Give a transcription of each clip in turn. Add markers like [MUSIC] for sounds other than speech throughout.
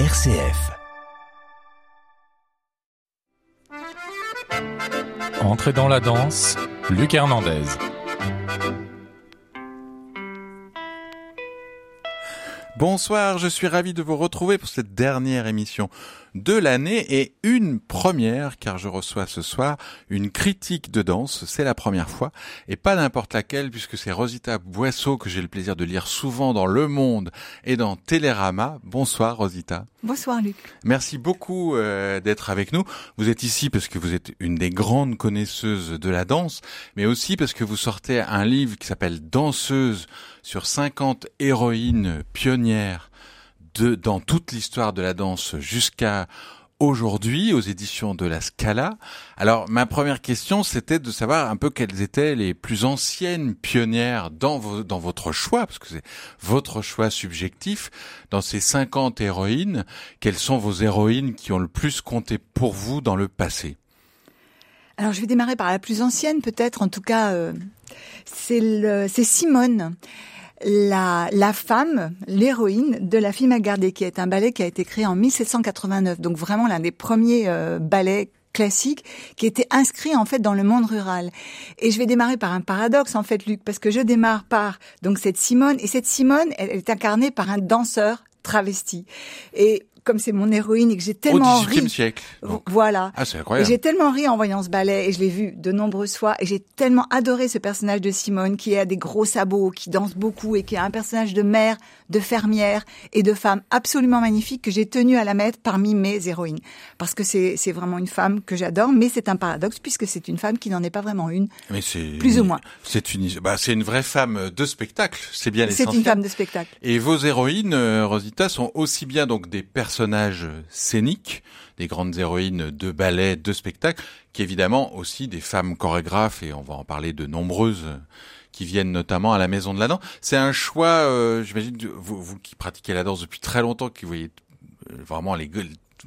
RCF. Entrez dans la danse, Luc Hernandez. Bonsoir, je suis ravi de vous retrouver pour cette dernière émission de l'année et une première car je reçois ce soir une critique de danse, c'est la première fois et pas n'importe laquelle puisque c'est Rosita Boisseau que j'ai le plaisir de lire souvent dans Le Monde et dans Télérama. Bonsoir Rosita. Bonsoir Luc. Merci beaucoup euh, d'être avec nous. Vous êtes ici parce que vous êtes une des grandes connaisseuses de la danse, mais aussi parce que vous sortez un livre qui s'appelle Danseuse sur 50 héroïnes pionnières de, dans toute l'histoire de la danse jusqu'à aujourd'hui aux éditions de la Scala. Alors ma première question c'était de savoir un peu quelles étaient les plus anciennes pionnières dans, dans votre choix, parce que c'est votre choix subjectif, dans ces 50 héroïnes, quelles sont vos héroïnes qui ont le plus compté pour vous dans le passé? Alors je vais démarrer par la plus ancienne peut-être, en tout cas euh, c'est Simone la, la femme, l'héroïne de La fille Magardée, qui est un ballet qui a été créé en 1789, donc vraiment l'un des premiers euh, ballets classiques qui était inscrit en fait dans le monde rural. Et je vais démarrer par un paradoxe en fait Luc parce que je démarre par donc cette Simone et cette Simone elle est incarnée par un danseur travesti. Et comme c'est mon héroïne et que j'ai tellement Au XVIIIe siècle. Voilà. Ah, c'est incroyable. J'ai tellement ri en voyant ce ballet et je l'ai vu de nombreuses fois et j'ai tellement adoré ce personnage de Simone qui a des gros sabots, qui danse beaucoup et qui a un personnage de mère, de fermière et de femme absolument magnifique que j'ai tenu à la mettre parmi mes héroïnes. Parce que c'est, c'est vraiment une femme que j'adore, mais c'est un paradoxe puisque c'est une femme qui n'en est pas vraiment une. Mais c'est plus ou moins. C'est une, bah, c'est une vraie femme de spectacle. C'est bien l'essentiel. C'est une femme de spectacle. Et vos héroïnes, euh, Rosita, sont aussi bien donc des personnages personnages scéniques, des grandes héroïnes de ballet, de spectacle, qu'évidemment aussi des femmes chorégraphes, et on va en parler de nombreuses qui viennent notamment à la Maison de la Danse. C'est un choix, euh, j'imagine, vous, vous, qui pratiquez la danse depuis très longtemps, qui voyez euh, vraiment les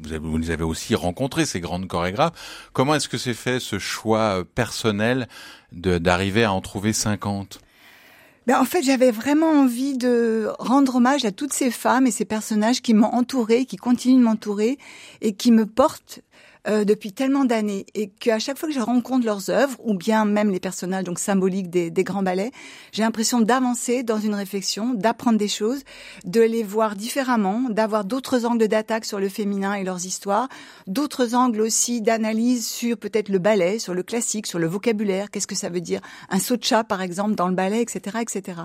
vous, avez, vous les avez aussi rencontrés, ces grandes chorégraphes. Comment est-ce que c'est fait ce choix euh, personnel d'arriver à en trouver 50 ben, en fait, j'avais vraiment envie de rendre hommage à toutes ces femmes et ces personnages qui m'ont entourée, qui continuent de m'entourer et qui me portent euh, depuis tellement d'années et qu'à chaque fois que je rencontre leurs œuvres ou bien même les personnages donc symboliques des, des grands ballets, j'ai l'impression d'avancer dans une réflexion, d'apprendre des choses, de les voir différemment, d'avoir d'autres angles d'attaque sur le féminin et leurs histoires, d'autres angles aussi d'analyse sur peut-être le ballet, sur le classique, sur le vocabulaire, qu'est-ce que ça veut dire un saut de chat par exemple dans le ballet, etc., etc.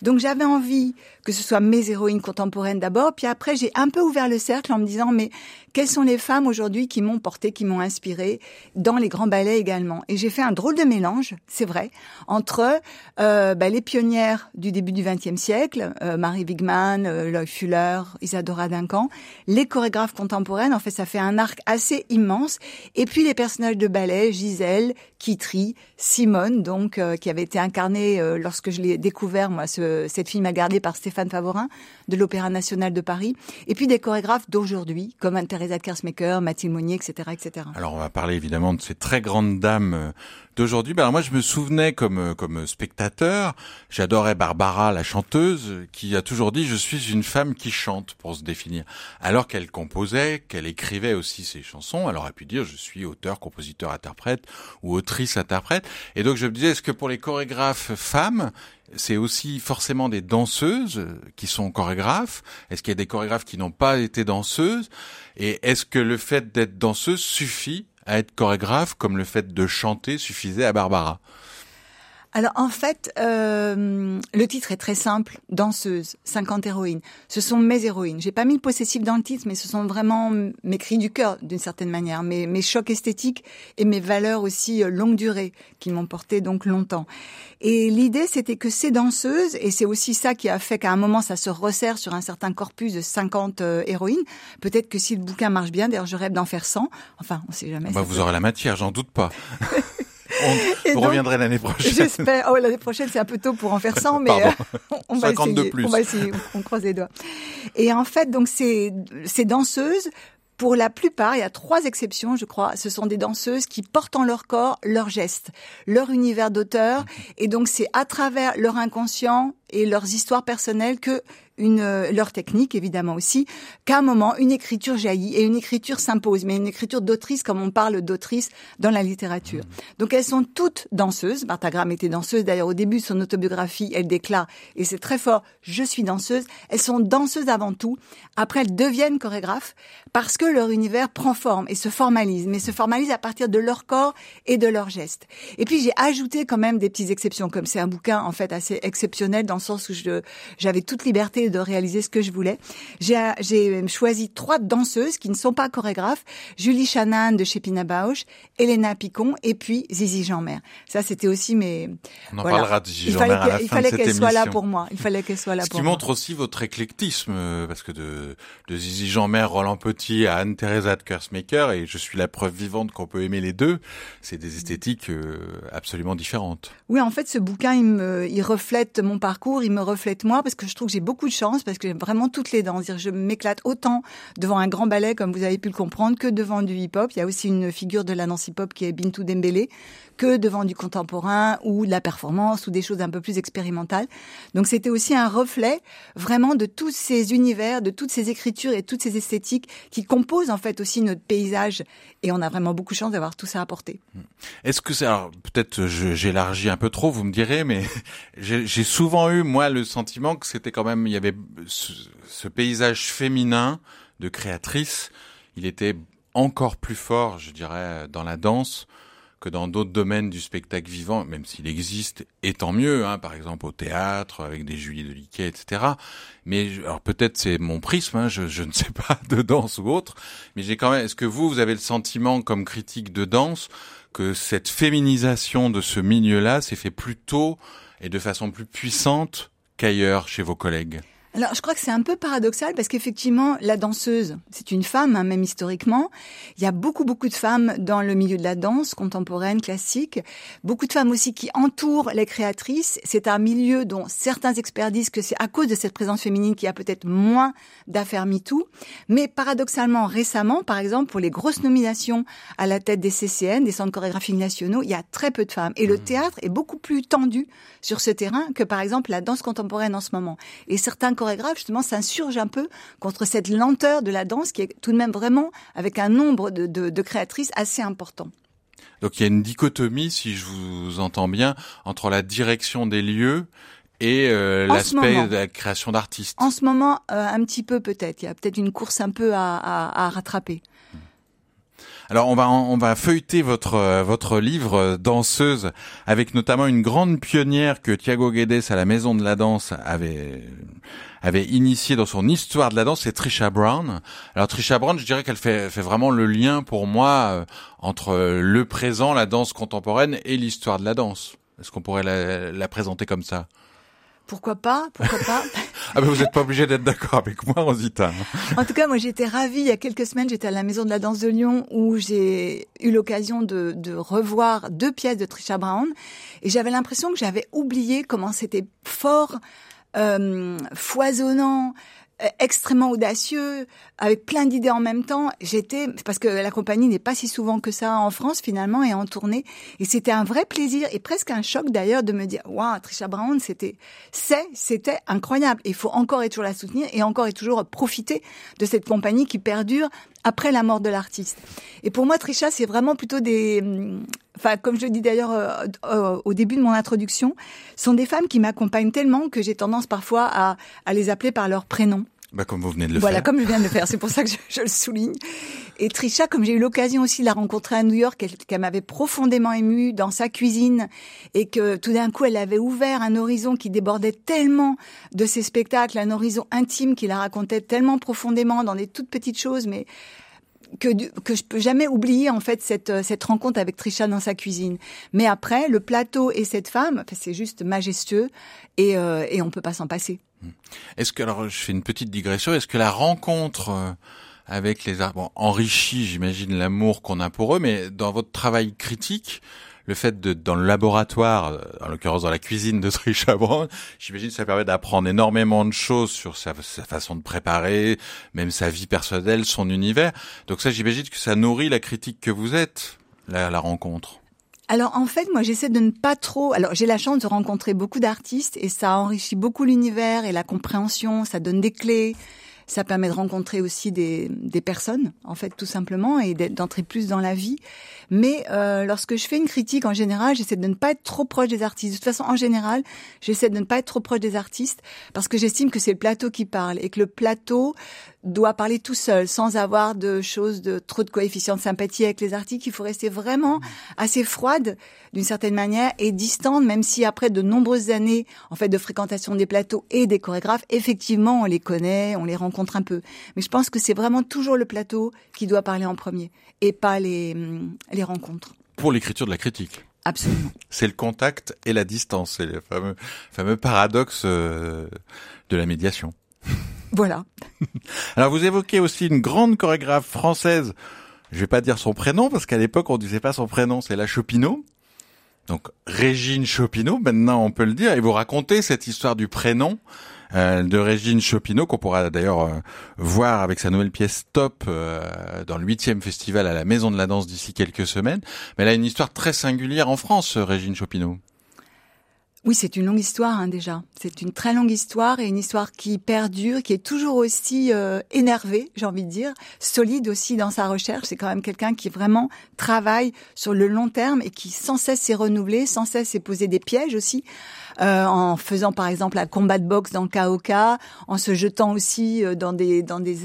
Donc j'avais envie que ce soit mes héroïnes contemporaines d'abord, puis après j'ai un peu ouvert le cercle en me disant mais quelles sont les femmes aujourd'hui qui m'ont porté qui m'ont inspiré dans les grands ballets également. Et j'ai fait un drôle de mélange, c'est vrai, entre euh, bah, les pionnières du début du XXe siècle, euh, Marie Wigman, euh, Lloyd Fuller, Isadora Duncan, les chorégraphes contemporaines. En fait, ça fait un arc assez immense. Et puis les personnages de ballet, Gisèle, Kitry, Simone, donc euh, qui avait été incarnée euh, lorsque je l'ai découvert moi, ce, cette film a gardé par Stéphane Favorin de l'Opéra National de Paris. Et puis des chorégraphes d'aujourd'hui, comme Teresa Kersmaker, Mathilde Monnier, etc., Alors on va parler évidemment de ces très grandes dames euh, d'aujourd'hui. Ben, moi je me souvenais comme euh, comme spectateur, j'adorais Barbara la chanteuse qui a toujours dit je suis une femme qui chante pour se définir. Alors qu'elle composait, qu'elle écrivait aussi ses chansons, elle aurait pu dire je suis auteur, compositeur, interprète ou autrice interprète. Et donc je me disais est-ce que pour les chorégraphes femmes c'est aussi forcément des danseuses qui sont chorégraphes? Est-ce qu'il y a des chorégraphes qui n'ont pas été danseuses? Et est-ce que le fait d'être danseuse suffit à être chorégraphe comme le fait de chanter suffisait à Barbara? Alors en fait, euh, le titre est très simple, danseuse, 50 héroïnes. Ce sont mes héroïnes. J'ai pas mis le possessif dans le titre, mais ce sont vraiment mes cris du cœur d'une certaine manière, mes, mes chocs esthétiques et mes valeurs aussi euh, longue durée qui m'ont porté donc longtemps. Et l'idée c'était que ces danseuses, et c'est aussi ça qui a fait qu'à un moment ça se resserre sur un certain corpus de 50 euh, héroïnes. Peut-être que si le bouquin marche bien, d'ailleurs je rêve d'en faire 100. Enfin, on sait jamais. Bah, vous aurez la matière, j'en doute pas. [LAUGHS] On, vous reviendrez l'année prochaine. J'espère. Oh, l'année prochaine, c'est un peu tôt pour en faire 100, mais euh, [LAUGHS] on, va essayer. Plus. On va essayer. On croise les doigts. Et en fait, donc ces, ces danseuses pour la plupart, il y a trois exceptions, je crois. Ce sont des danseuses qui portent en leur corps leurs gestes, leur univers d'auteur. Et donc, c'est à travers leur inconscient et leurs histoires personnelles que une euh, leur technique évidemment aussi, qu'à un moment une écriture jaillit et une écriture s'impose, mais une écriture d'autrice comme on parle d'autrice dans la littérature. Donc elles sont toutes danseuses. Martha Graham était danseuse. D'ailleurs au début de son autobiographie, elle déclare et c'est très fort, je suis danseuse. Elles sont danseuses avant tout. Après elles deviennent chorégraphes parce que leur univers prend forme et se formalise, mais se formalise à partir de leur corps et de leurs gestes. Et puis j'ai ajouté quand même des petites exceptions, comme c'est un bouquin en fait assez exceptionnel dans le sens où j'avais toute liberté de réaliser ce que je voulais. J'ai choisi trois danseuses qui ne sont pas chorégraphes, Julie Chanan de chez Pina Bausch, Elena Picon et puis Zizi Jeanmer. Ça c'était aussi mes... On en parlera de Zizi Il fallait, qu'elle soit là pour moi. Il fallait qu'elle soit là ce pour qui moi. montre aussi votre éclectisme, euh, parce que de, de Zizi Jeanmer, Roland Petit à Anne-Theresa de Kersmaker, et je suis la preuve vivante qu'on peut aimer les deux, c'est des esthétiques euh, absolument différentes. Oui, en fait, ce bouquin, il, me, il reflète mon parcours, il me reflète moi, parce que je trouve que j'ai beaucoup chance, parce que j'aime vraiment toutes les danses. Je m'éclate autant devant un grand ballet, comme vous avez pu le comprendre, que devant du hip-hop. Il y a aussi une figure de la hip-hop qui est Bintou Dembélé, que devant du contemporain ou de la performance ou des choses un peu plus expérimentales. Donc c'était aussi un reflet vraiment de tous ces univers, de toutes ces écritures et toutes ces esthétiques qui composent en fait aussi notre paysage. Et on a vraiment beaucoup de chance d'avoir tout ça à porter. Est-ce que c'est peut-être j'élargis un peu trop, vous me direz, mais [LAUGHS] j'ai souvent eu moi le sentiment que c'était quand même ce, ce paysage féminin de créatrice, il était encore plus fort, je dirais, dans la danse que dans d'autres domaines du spectacle vivant, même s'il existe, et tant mieux, hein, par exemple au théâtre, avec des Julie de Liquet, etc. Mais alors peut-être c'est mon prisme, hein, je, je, ne sais pas, [LAUGHS] de danse ou autre, mais j'ai quand même, est-ce que vous, vous avez le sentiment, comme critique de danse, que cette féminisation de ce milieu-là s'est fait plus tôt et de façon plus puissante qu'ailleurs chez vos collègues? Alors, je crois que c'est un peu paradoxal parce qu'effectivement, la danseuse, c'est une femme, hein, même historiquement. Il y a beaucoup, beaucoup de femmes dans le milieu de la danse contemporaine, classique. Beaucoup de femmes aussi qui entourent les créatrices. C'est un milieu dont certains experts disent que c'est à cause de cette présence féminine qu'il y a peut-être moins d'affaires MeToo. Mais paradoxalement, récemment, par exemple, pour les grosses nominations à la tête des CCN, des centres chorégraphiques nationaux, il y a très peu de femmes. Et le mmh. théâtre est beaucoup plus tendu sur ce terrain que, par exemple, la danse contemporaine en ce moment. Et certains chorégraphe justement s'insurge un peu contre cette lenteur de la danse qui est tout de même vraiment avec un nombre de, de, de créatrices assez important. Donc il y a une dichotomie, si je vous entends bien, entre la direction des lieux et euh, l'aspect de la création d'artistes. En ce moment, euh, un petit peu peut-être. Il y a peut-être une course un peu à, à, à rattraper. Alors on va on va feuilleter votre euh, votre livre euh, danseuse avec notamment une grande pionnière que Thiago Guedes à la Maison de la Danse avait avait initié dans son histoire de la danse, c'est Trisha Brown. Alors Trisha Brown, je dirais qu'elle fait fait vraiment le lien pour moi euh, entre le présent, la danse contemporaine et l'histoire de la danse. Est-ce qu'on pourrait la, la présenter comme ça? Pourquoi pas Pourquoi pas Ah ben vous n'êtes pas obligé d'être d'accord avec moi, Rosita. En tout cas, moi j'étais ravie. Il y a quelques semaines, j'étais à la Maison de la Danse de Lyon où j'ai eu l'occasion de, de, revoir deux pièces de Trisha Brown et j'avais l'impression que j'avais oublié comment c'était fort, euh, foisonnant, extrêmement audacieux, avec plein d'idées en même temps. J'étais parce que la compagnie n'est pas si souvent que ça en France finalement et en tournée. Et c'était un vrai plaisir et presque un choc d'ailleurs de me dire waouh, Trisha Brown, c'était c'est c'était incroyable. Il faut encore et toujours la soutenir et encore et toujours profiter de cette compagnie qui perdure après la mort de l'artiste. Et pour moi, Trisha, c'est vraiment plutôt des, hum, enfin, comme je le dis d'ailleurs euh, euh, au début de mon introduction, sont des femmes qui m'accompagnent tellement que j'ai tendance parfois à, à les appeler par leur prénom. Bah, comme vous venez de le voilà, faire. Voilà, comme je viens de le faire. C'est pour ça que je, je, le souligne. Et Trisha, comme j'ai eu l'occasion aussi de la rencontrer à New York, qu'elle m'avait profondément émue dans sa cuisine et que tout d'un coup, elle avait ouvert un horizon qui débordait tellement de ses spectacles, un horizon intime qui la racontait tellement profondément dans des toutes petites choses, mais que, que je peux jamais oublier en fait cette, cette rencontre avec Trisha dans sa cuisine. Mais après, le plateau et cette femme, c'est juste majestueux et, euh, et on peut pas s'en passer. Est-ce que alors je fais une petite digression. Est-ce que la rencontre euh, avec les bon, enrichit, j'imagine, l'amour qu'on a pour eux, mais dans votre travail critique, le fait de dans le laboratoire, en l'occurrence dans la cuisine de Trisha Brown, j'imagine ça permet d'apprendre énormément de choses sur sa, sa, façon de préparer, même sa vie personnelle, son univers. Donc ça, j'imagine que ça nourrit la critique que vous êtes, la, la rencontre. Alors en fait, moi j'essaie de ne pas trop. Alors j'ai la chance de rencontrer beaucoup d'artistes et ça enrichit beaucoup l'univers et la compréhension. Ça donne des clés. Ça permet de rencontrer aussi des, des personnes, en fait, tout simplement, et d'entrer plus dans la vie. Mais euh, lorsque je fais une critique, en général, j'essaie de ne pas être trop proche des artistes. De toute façon, en général, j'essaie de ne pas être trop proche des artistes parce que j'estime que c'est le plateau qui parle et que le plateau doit parler tout seul, sans avoir de choses de trop de coefficient de sympathie avec les artistes. Il faut rester vraiment assez froide d'une certaine manière et distante, même si après de nombreuses années en fait de fréquentation des plateaux et des chorégraphes, effectivement, on les connaît, on les rencontre un peu. Mais je pense que c'est vraiment toujours le plateau qui doit parler en premier et pas les, les rencontres. Pour l'écriture de la critique. Absolument. [LAUGHS] C'est le contact et la distance, c'est le fameux, fameux paradoxe euh, de la médiation. [LAUGHS] Voilà. [LAUGHS] Alors vous évoquez aussi une grande chorégraphe française. Je vais pas dire son prénom parce qu'à l'époque on disait pas son prénom, c'est la Chopineau. Donc Régine Chopineau, maintenant on peut le dire, et vous racontez cette histoire du prénom de Régine Chopineau qu'on pourra d'ailleurs euh, voir avec sa nouvelle pièce Stop euh, dans le huitième festival à la Maison de la Danse d'ici quelques semaines. Mais elle a une histoire très singulière en France, Régine Chopineau. Oui, c'est une longue histoire hein, déjà. C'est une très longue histoire et une histoire qui perdure, qui est toujours aussi euh, énervée, j'ai envie de dire, solide aussi dans sa recherche. C'est quand même quelqu'un qui vraiment travaille sur le long terme et qui sans cesse s'est renouvelé, sans cesse s'est posé des pièges aussi. Euh, en faisant par exemple un combat de boxe dans le KOK, en se jetant aussi euh, dans des dans des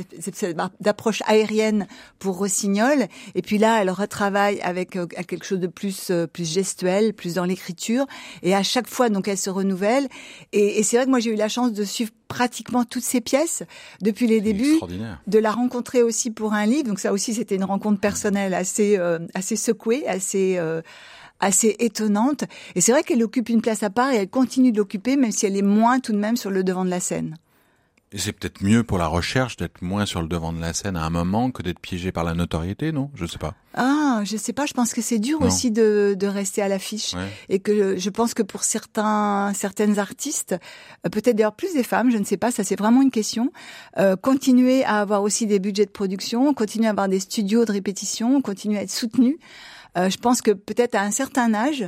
d'approches aériennes pour Rossignol. Et puis là, elle retravaille avec euh, quelque chose de plus plus gestuel, plus dans l'écriture. Et à chaque fois, donc, elle se renouvelle. Et, et c'est vrai que moi, j'ai eu la chance de suivre pratiquement toutes ces pièces depuis les débuts, de la rencontrer aussi pour un livre. Donc ça aussi, c'était une rencontre personnelle assez assez secouée, assez assez étonnante. Et c'est vrai qu'elle occupe une place à part et elle continue de l'occuper, même si elle est moins tout de même sur le devant de la scène. Et c'est peut-être mieux pour la recherche d'être moins sur le devant de la scène à un moment que d'être piégé par la notoriété, non? Je sais pas. Ah, je sais pas. Je pense que c'est dur aussi de, de rester à l'affiche et que je pense que pour certains certaines artistes, euh, peut-être d'ailleurs plus des femmes, je ne sais pas. Ça c'est vraiment une question. Euh, continuer à avoir aussi des budgets de production, continuer à avoir des studios de répétition, continuer à être soutenu. Euh, je pense que peut-être à un certain âge,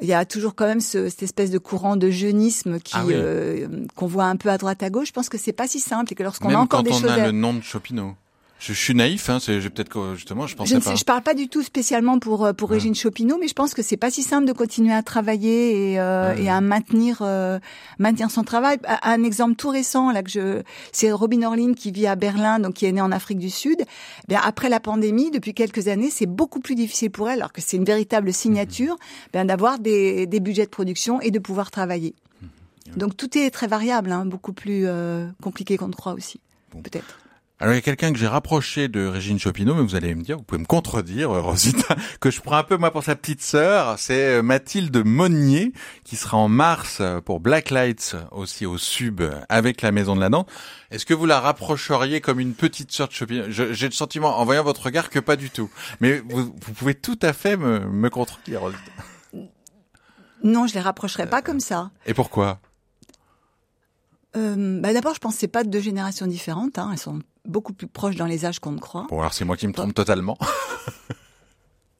il y a toujours quand même ce, cette espèce de courant de jeunisme qui ah euh, qu'on voit un peu à droite à gauche. Je pense que c'est pas si simple et que lorsqu'on a encore des choses. Quand on a le nom de Chopinot. Je, suis naïf, hein, c'est peut-être justement, je pensais je pas. je parle pas du tout spécialement pour euh, pour Régine Chopineau, mais je pense que c'est pas si simple de continuer à travailler et, euh, et à maintenir euh, maintenir son travail. Un exemple tout récent là que je, c'est Robin Orlin qui vit à Berlin, donc qui est née en Afrique du Sud. Eh bien après la pandémie, depuis quelques années, c'est beaucoup plus difficile pour elle, alors que c'est une véritable signature, mmh. bien d'avoir des, des budgets de production et de pouvoir travailler. Mmh. Donc tout est très variable, hein, beaucoup plus compliqué qu'on ne croit aussi, peut-être. Alors il y a quelqu'un que j'ai rapproché de Régine Chopineau, mais vous allez me dire, vous pouvez me contredire, euh, Rosita, [LAUGHS] que je prends un peu moi pour sa petite sœur. C'est euh, Mathilde Monnier qui sera en mars euh, pour Black Lights aussi au Sub avec la Maison de la Dent. Est-ce que vous la rapprocheriez comme une petite sœur de Chopineau J'ai le sentiment, en voyant votre regard, que pas du tout. Mais vous, vous pouvez tout à fait me, me contredire, Rosita. Non, je les rapprocherai pas comme ça. Et pourquoi? Euh, bah D'abord, je pense que c'est pas deux générations différentes. Hein. Elles sont beaucoup plus proches dans les âges qu'on ne croit. Bon, alors c'est moi qui me trompe totalement. [LAUGHS]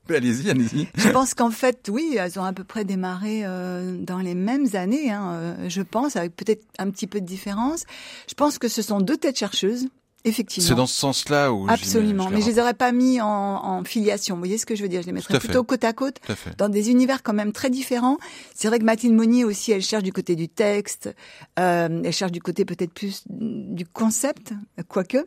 Allez-y, allez-y. Je pense qu'en fait, oui, elles ont à peu près démarré euh, dans les mêmes années, hein, euh, je pense, avec peut-être un petit peu de différence. Je pense que ce sont deux têtes chercheuses Effectivement. C'est dans ce sens-là où absolument. Mais je les aurais pas mis en, en, filiation. Vous voyez ce que je veux dire? Je les mettrais plutôt côte à côte, dans des univers quand même très différents. C'est vrai que Mathilde Monnier aussi, elle cherche du côté du texte, euh, elle cherche du côté peut-être plus du concept, quoique.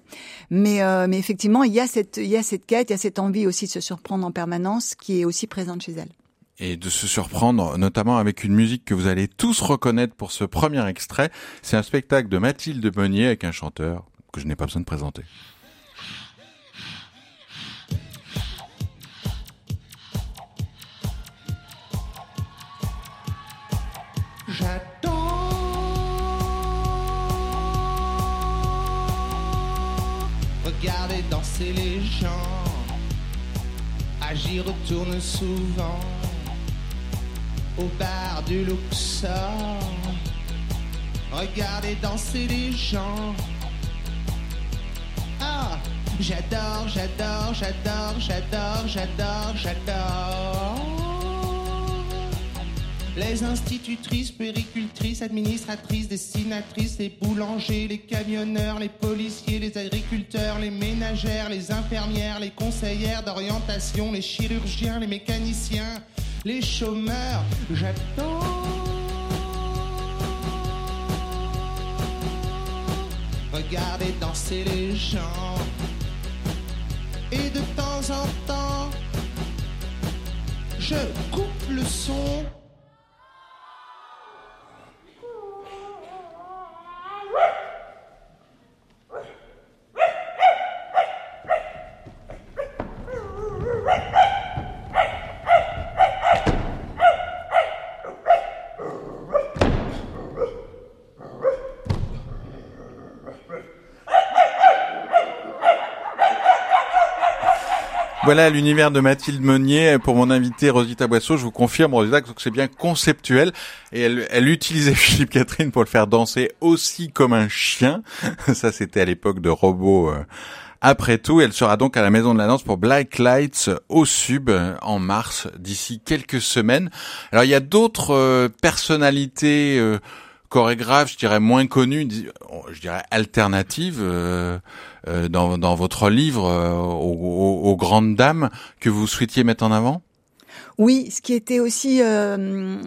Mais euh, mais effectivement, il y a cette il y a cette quête, il y a cette envie aussi de se surprendre en permanence qui est aussi présente chez elle et de se surprendre, notamment avec une musique que vous allez tous reconnaître pour ce premier extrait. C'est un spectacle de Mathilde Monnier avec un chanteur que je n'ai pas besoin de présenter. J'attends. Regarder danser les gens. Agir retourne souvent au bar du Luxor. Regardez danser les gens J'adore, j'adore, j'adore, j'adore, j'adore, j'adore. Les institutrices, péricultrices, administratrices, destinatrices, les boulangers, les camionneurs, les policiers, les agriculteurs, les ménagères, les infirmières, les conseillères d'orientation, les chirurgiens, les mécaniciens, les chômeurs. J'attends. Regardez danser les gens. Et de temps en temps, je coupe le son. Voilà l'univers de Mathilde Meunier. Pour mon invité Rosita Boisseau, je vous confirme, Rosita, que c'est bien conceptuel. Et elle, elle utilisait [LAUGHS] Philippe Catherine pour le faire danser aussi comme un chien. [LAUGHS] Ça, c'était à l'époque de Robot. euh, Après tout, elle sera donc à la Maison de la Danse pour Black Lights au Sub euh, en mars, d'ici quelques semaines. Alors, il y a d'autres euh, personnalités chorégraphes, je dirais moins connues, di- je dirais alternatives, euh, euh, dans, dans votre livre euh, aux, aux- aux grandes dames que vous souhaitiez mettre en avant? Oui, ce qui était aussi euh,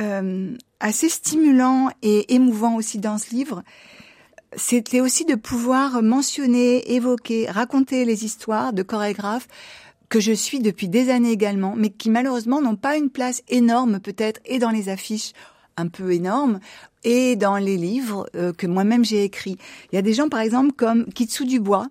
euh, assez stimulant et émouvant aussi dans ce livre, c'était aussi de pouvoir mentionner, évoquer, raconter les histoires de chorégraphes que je suis depuis des années également, mais qui malheureusement n'ont pas une place énorme peut-être et dans les affiches un peu énormes et dans les livres euh, que moi-même j'ai écrits. Il y a des gens par exemple comme Kitsu Dubois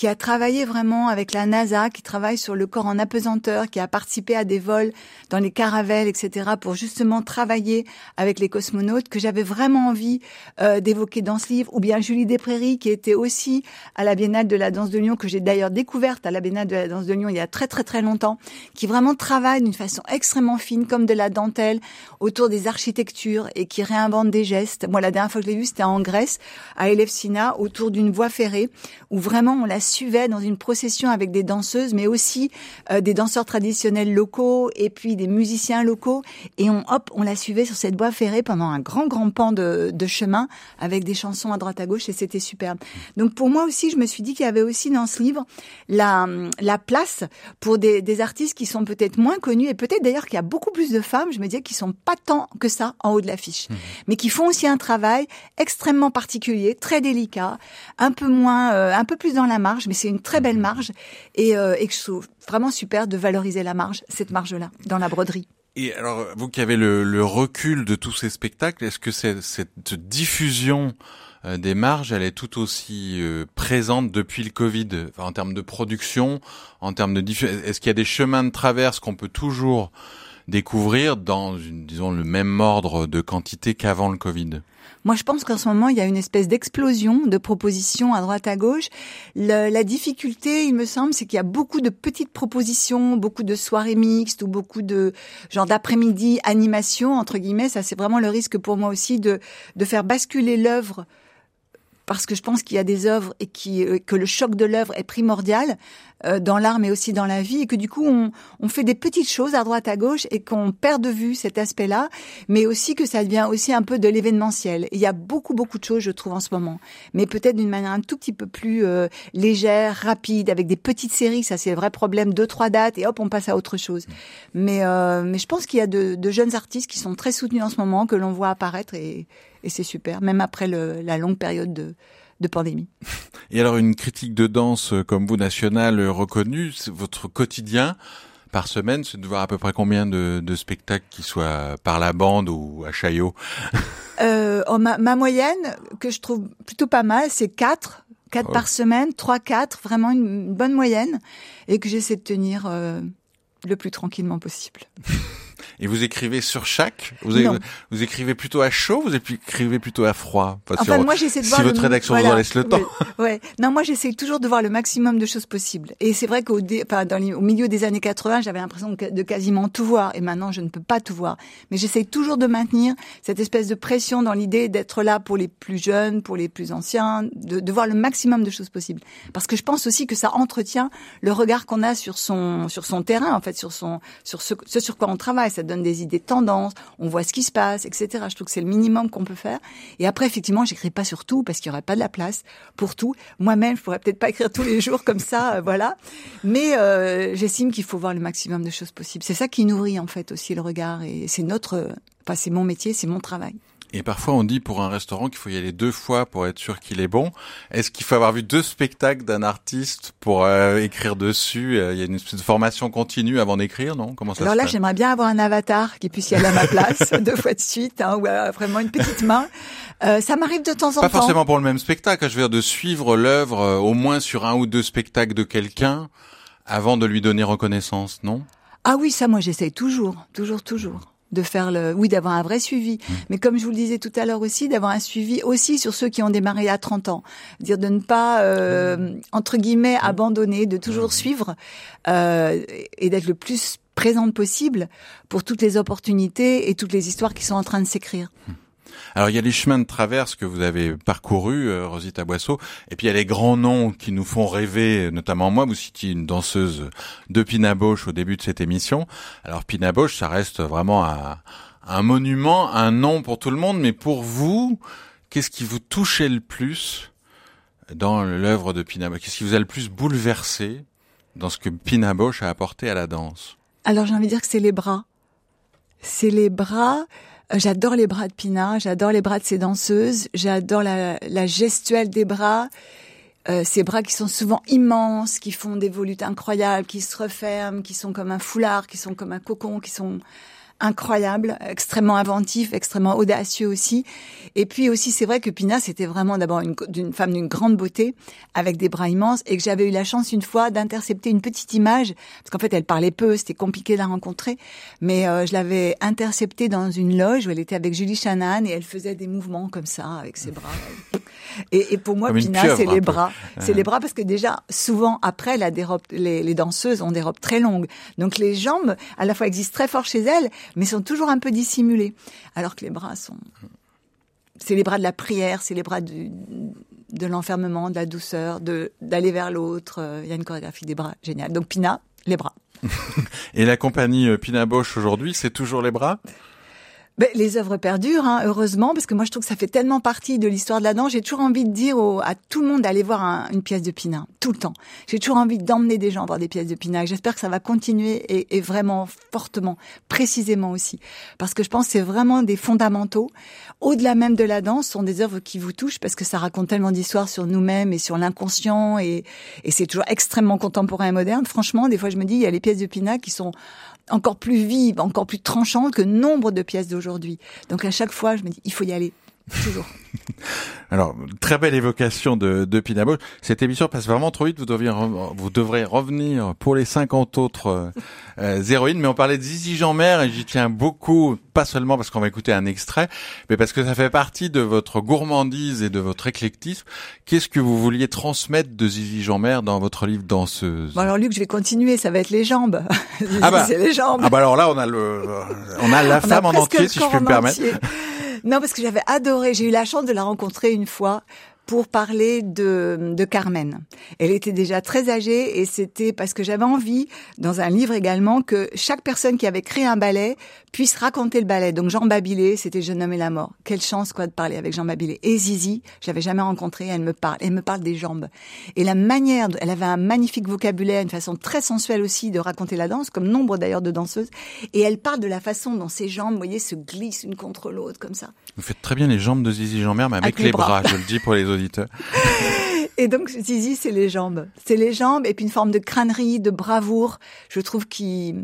qui a travaillé vraiment avec la NASA, qui travaille sur le corps en apesanteur, qui a participé à des vols dans les caravelles, etc., pour justement travailler avec les cosmonautes, que j'avais vraiment envie euh, d'évoquer dans ce livre, ou bien Julie Desprairies, qui était aussi à la Biennale de la danse de Lyon, que j'ai d'ailleurs découverte à la Biennale de la danse de Lyon il y a très très très longtemps, qui vraiment travaille d'une façon extrêmement fine, comme de la dentelle, autour des architectures et qui réinvente des gestes. Moi, la dernière fois que je l'ai vu, c'était en Grèce, à Elefsina, autour d'une voie ferrée, où vraiment on la suivait dans une procession avec des danseuses, mais aussi euh, des danseurs traditionnels locaux et puis des musiciens locaux. Et on, hop, on la suivait sur cette voie ferrée pendant un grand, grand pan de, de chemin avec des chansons à droite à gauche et c'était superbe. Donc pour moi aussi, je me suis dit qu'il y avait aussi dans ce livre la, la place pour des, des artistes qui sont peut-être moins connus et peut-être d'ailleurs qu'il y a beaucoup plus de femmes, je me disais, qui sont pas tant que ça en haut de l'affiche, mais qui font aussi un travail extrêmement particulier, très délicat, un peu moins, euh, un peu plus dans la marge, mais c'est une très belle marge et, euh, et je trouve vraiment super de valoriser la marge, cette marge-là, dans la broderie. Et alors, vous qui avez le, le recul de tous ces spectacles, est-ce que c'est- cette diffusion euh, des marges, elle est tout aussi euh, présente depuis le Covid, enfin, en termes de production, en termes de diffusion Est-ce qu'il y a des chemins de traverse qu'on peut toujours découvrir dans, disons, le même ordre de quantité qu'avant le Covid Moi, je pense qu'en ce moment, il y a une espèce d'explosion de propositions à droite à gauche. La difficulté, il me semble, c'est qu'il y a beaucoup de petites propositions, beaucoup de soirées mixtes ou beaucoup de genre d'après-midi animation entre guillemets. Ça, c'est vraiment le risque pour moi aussi de de faire basculer l'œuvre parce que je pense qu'il y a des œuvres et qui, euh, que le choc de l'œuvre est primordial dans l'art mais aussi dans la vie et que du coup on, on fait des petites choses à droite à gauche et qu'on perd de vue cet aspect-là, mais aussi que ça devient aussi un peu de l'événementiel. Il y a beaucoup beaucoup de choses je trouve en ce moment, mais peut-être d'une manière un tout petit peu plus euh, légère, rapide, avec des petites séries. Ça c'est le vrai problème, deux trois dates et hop on passe à autre chose. Mais euh, mais je pense qu'il y a de, de jeunes artistes qui sont très soutenus en ce moment que l'on voit apparaître et, et c'est super, même après le, la longue période de de pandémie. Et alors, une critique de danse euh, comme vous, nationale, euh, reconnue, c'est votre quotidien par semaine, c'est de voir à peu près combien de, de spectacles qui soient par la bande ou à Chaillot? Euh, ma, ma moyenne, que je trouve plutôt pas mal, c'est 4. 4 Oh. par semaine, 3, 4, vraiment une, une bonne moyenne, et que j'essaie de tenir euh, le plus tranquillement possible. [LAUGHS] Et vous écrivez sur chaque vous, avez- vous écrivez plutôt à chaud Vous écrivez plutôt à froid Enfin, sur- moi, j'essaie de si voir votre le- rédaction voilà. vous en laisse le temps. Ouais, ouais. Non, moi, j'essaie toujours de voir le maximum de choses possibles. Et c'est vrai qu'au dé- enfin, dans les- au milieu des années 80, j'avais l'impression de de quasiment tout voir. Et maintenant, je ne peux pas tout voir. Mais j'essaie toujours de maintenir cette espèce de pression dans l'idée d'être là pour les plus jeunes, pour les plus anciens, de, de voir le maximum de choses possibles. Parce que je pense aussi que ça entretient le regard qu'on a sur son sur son terrain, en fait, sur son sur ce, ce sur quoi on travaille. Ça donne des idées de tendance. On voit ce qui se passe, etc. Je trouve que c'est le minimum qu'on peut faire. Et après, effectivement, j'écris pas sur tout parce qu'il y aurait pas de la place pour tout. Moi-même, je pourrais peut-être pas écrire tous les [LAUGHS] jours comme ça, euh, voilà. Mais euh, j'estime qu'il faut voir le maximum de choses possibles. C'est ça qui nourrit en fait aussi le regard et c'est notre, enfin c'est mon métier, c'est mon travail. Et parfois, on dit pour un restaurant qu'il faut y aller deux fois pour être sûr qu'il est bon. Est-ce qu'il faut avoir vu deux spectacles d'un artiste pour euh, écrire dessus? Il y a une espèce de formation continue avant d'écrire, non? Comment ça Alors là, j'aimerais bien avoir un avatar qui puisse y aller à ma place [LAUGHS] deux fois de suite, hein, ou euh, vraiment une petite main. Euh, ça m'arrive de temps en temps. Pas forcément pour le même spectacle. Je veux dire de suivre l'œuvre euh, au moins sur un ou deux spectacles de quelqu'un avant de lui donner reconnaissance, non? Ah oui, ça, moi, j'essaye toujours, toujours, toujours de faire le, oui, d'avoir un vrai suivi. Mmh. Mais comme je vous le disais tout à l'heure aussi, d'avoir un suivi aussi sur ceux qui ont démarré à 30 ans. Dire de ne pas, euh, mmh. entre guillemets, mmh. abandonner, de toujours suivre, euh, et d'être le plus présente possible pour toutes les opportunités et toutes les histoires qui sont en train de s'écrire. Alors il y a les chemins de traverse que vous avez parcourus, euh, Rosita Boisseau, et puis il y a les grands noms qui nous font rêver, notamment moi, vous citiez une danseuse de Pina Bausch au début de cette émission. Alors Pina Bausch, ça reste vraiment un, monument, un nom pour tout le monde, mais pour vous, qu'est-ce qui vous touchait le plus dans l'œuvre de Pina Bausch Qu'est-ce qui vous a le plus bouleversé dans ce que Pina Bausch a apporté à la danse? Alors j'ai envie de dire que c'est les bras. C'est les bras. J'adore les bras de Pina, j'adore les bras de ces danseuses, j'adore la, la, gestuelle des bras, euh, ces bras qui sont souvent immenses, qui font des volutes incroyables, qui se referment, qui sont comme un foulard, qui sont comme un cocon, qui sont incroyable, extrêmement inventif, extrêmement audacieux aussi. Et puis aussi, c'est vrai que Pina, c'était vraiment d'abord une, femme d'une grande beauté, avec des bras immenses, et que j'avais eu la chance une fois d'intercepter une petite image, parce qu'en fait, elle parlait peu, c'était compliqué de la rencontrer, mais euh, je l'avais interceptée dans une loge où elle était avec Julie Shannon, et elle faisait des mouvements comme ça, avec ses bras. Et, et pour moi, Pina, c'est les bras. C'est les bras parce que déjà, souvent, après, la dérobe, les, les danseuses ont des robes très longues. Donc les jambes, à la fois, existent très fort chez elles, mais sont toujours un peu dissimulés. Alors que les bras sont... C'est les bras de la prière, c'est les bras de l'enfermement, de la douceur, d'aller vers l'autre. Il y a une chorégraphie des bras géniale. Donc Pina, les bras. [LAUGHS] Et la compagnie euh, Pina Bosch aujourd'hui, c'est toujours les bras? Ben, les œuvres perdurent, hein, heureusement, parce que moi je trouve que ça fait tellement partie de l'histoire de la danse. J'ai toujours envie de dire à tout le monde d'aller voir une pièce de Pina, tout le temps. J'ai toujours envie d'emmener des gens voir des pièces de Pina. J'espère que ça va continuer et, et, vraiment fortement, précisément aussi, parce que je pense que c'est vraiment des fondamentaux. Au-delà même de la danse, sont des œuvres qui vous touchent parce que ça raconte tellement d'histoires sur nous-mêmes et sur l'inconscient et, et c'est toujours extrêmement contemporain et moderne. Franchement, des fois je me dis, il y a les pièces de Pina qui sont encore plus vive, encore plus tranchante que nombre de pièces d'aujourd'hui. Donc à chaque fois, je me dis, il faut y aller. Toujours. [LAUGHS] Alors, très belle évocation de, de Pinabo. Cette émission passe vraiment trop vite. Vous, deviez, vous devrez revenir pour les 50 autres euh, euh, héroïnes. Mais on parlait de Zizi Jean-Mère et j'y tiens beaucoup, pas seulement parce qu'on va écouter un extrait, mais parce que ça fait partie de votre gourmandise et de votre éclectisme. Qu'est-ce que vous vouliez transmettre de Zizi Jean-Mère dans votre livre Danseuse? Bon Alors Luc, je vais continuer. Ça va être les jambes. [LAUGHS] ah bah, c'est les jambes. Ah bah alors là, on a le, on a la femme en entier, si je puis me permettre. Non, parce que j'avais adoré. J'ai eu la chance de la rencontrer une fois pour parler de, de Carmen. Elle était déjà très âgée et c'était parce que j'avais envie, dans un livre également, que chaque personne qui avait créé un ballet puisse raconter le ballet. Donc Jean Babilé, c'était Je nomme la mort. Quelle chance quoi de parler avec Jean Babilé. Et Zizi, j'avais jamais rencontré, elle me parle, elle me parle des jambes. Et la manière, elle avait un magnifique vocabulaire, une façon très sensuelle aussi de raconter la danse, comme nombre d'ailleurs de danseuses. Et elle parle de la façon dont ses jambes, vous voyez, se glissent une contre l'autre comme ça. Vous faites très bien les jambes de Zizi Jean-Mère, mais avec, les, bras. je le dis pour les [LAUGHS] auditeurs. Et donc Zizi, c'est les jambes, c'est les jambes et puis une forme de crânerie, de bravoure, je trouve qui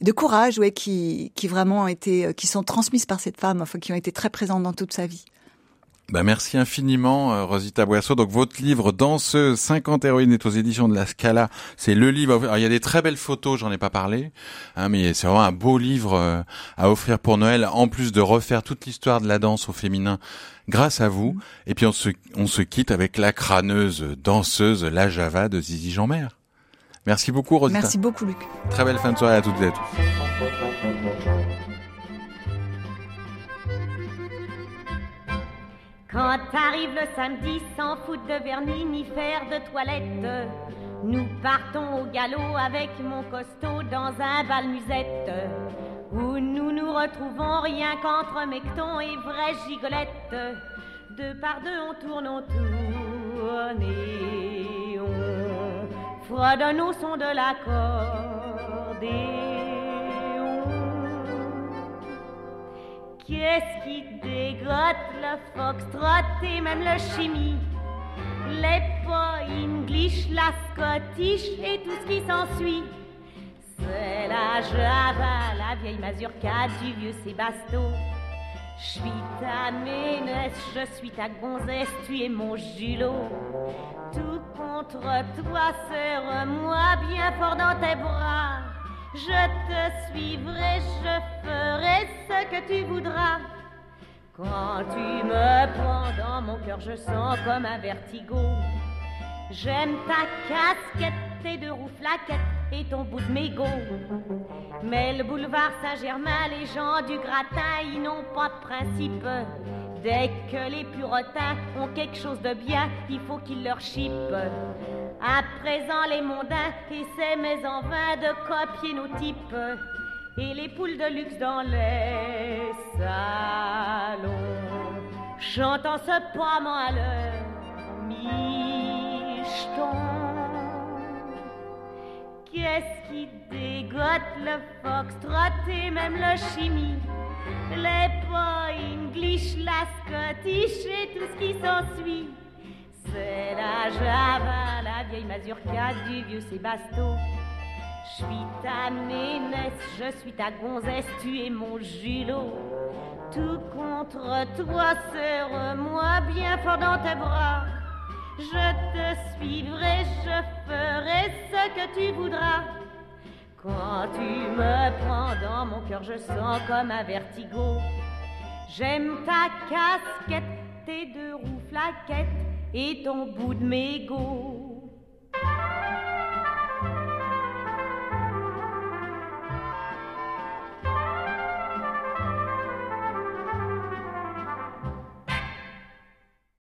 de courage, ouais, qui qui vraiment ont été, qui sont transmises par cette femme, enfin qui ont été très présentes dans toute sa vie. Bah merci infiniment euh, Rosita Boisseau. Donc votre livre Danseuse 50 héroïnes est aux éditions de la Scala. C'est le livre. Alors, il y a des très belles photos, j'en ai pas parlé, hein, mais c'est vraiment un beau livre euh, à offrir pour Noël. En plus de refaire toute l'histoire de la danse au féminin grâce à vous. Et puis on se on se quitte avec la crâneuse danseuse La Java de Zizi Jean-Mère. Merci beaucoup Rosita. Merci beaucoup Luc. Très belle fin de soirée à toutes et à tous. Quand arrive le samedi, sans foutre de vernis ni faire de toilette, nous partons au galop avec mon costaud dans un bal musette. Où nous nous retrouvons rien qu'entre mecton et vraie gigolette. Deux par deux, on tourne, on tourne et on fredonne au son de l'accordéon. Qu'est-ce qui dégote le foxtrot et même le chimie? Les pas English, la Scottish et tout ce qui s'ensuit c'est la Java, la vieille mazurka du vieux Sébasto. Je suis ta ménesse, je suis ta gonzesse, tu es mon julot. Tout contre toi, serre-moi bien fort dans tes bras. Je te suivrai, je ferai ce que tu voudras. Quand tu me prends dans mon cœur, je sens comme un vertigo. J'aime ta casquette, tes deux roues flaquettes et ton bout de mégot. Mais le boulevard Saint-Germain, les gens du gratin, ils n'ont pas de principe. Dès que les purotins ont quelque chose de bien, il faut qu'ils leur chipent. À présent, les mondains essaient, mais en vain, de copier nos types. Et les poules de luxe dans les salons, chantant ce poids à leur micheton. Qu'est-ce qui dégote le foxtrot et même le chimie. Les pas English, la Scottish et tout ce qui s'ensuit. C'est la Java, la vieille mazurka du vieux Sébasto. Je suis ta nénesse, je suis ta gonzesse, tu es mon julot Tout contre toi, serre-moi bien fort dans tes bras je te suivrai, je ferai ce que tu voudras. Quand tu me prends dans mon cœur, je sens comme un vertigo. J'aime ta casquette, tes deux roues flaquettes et ton bout de mégot.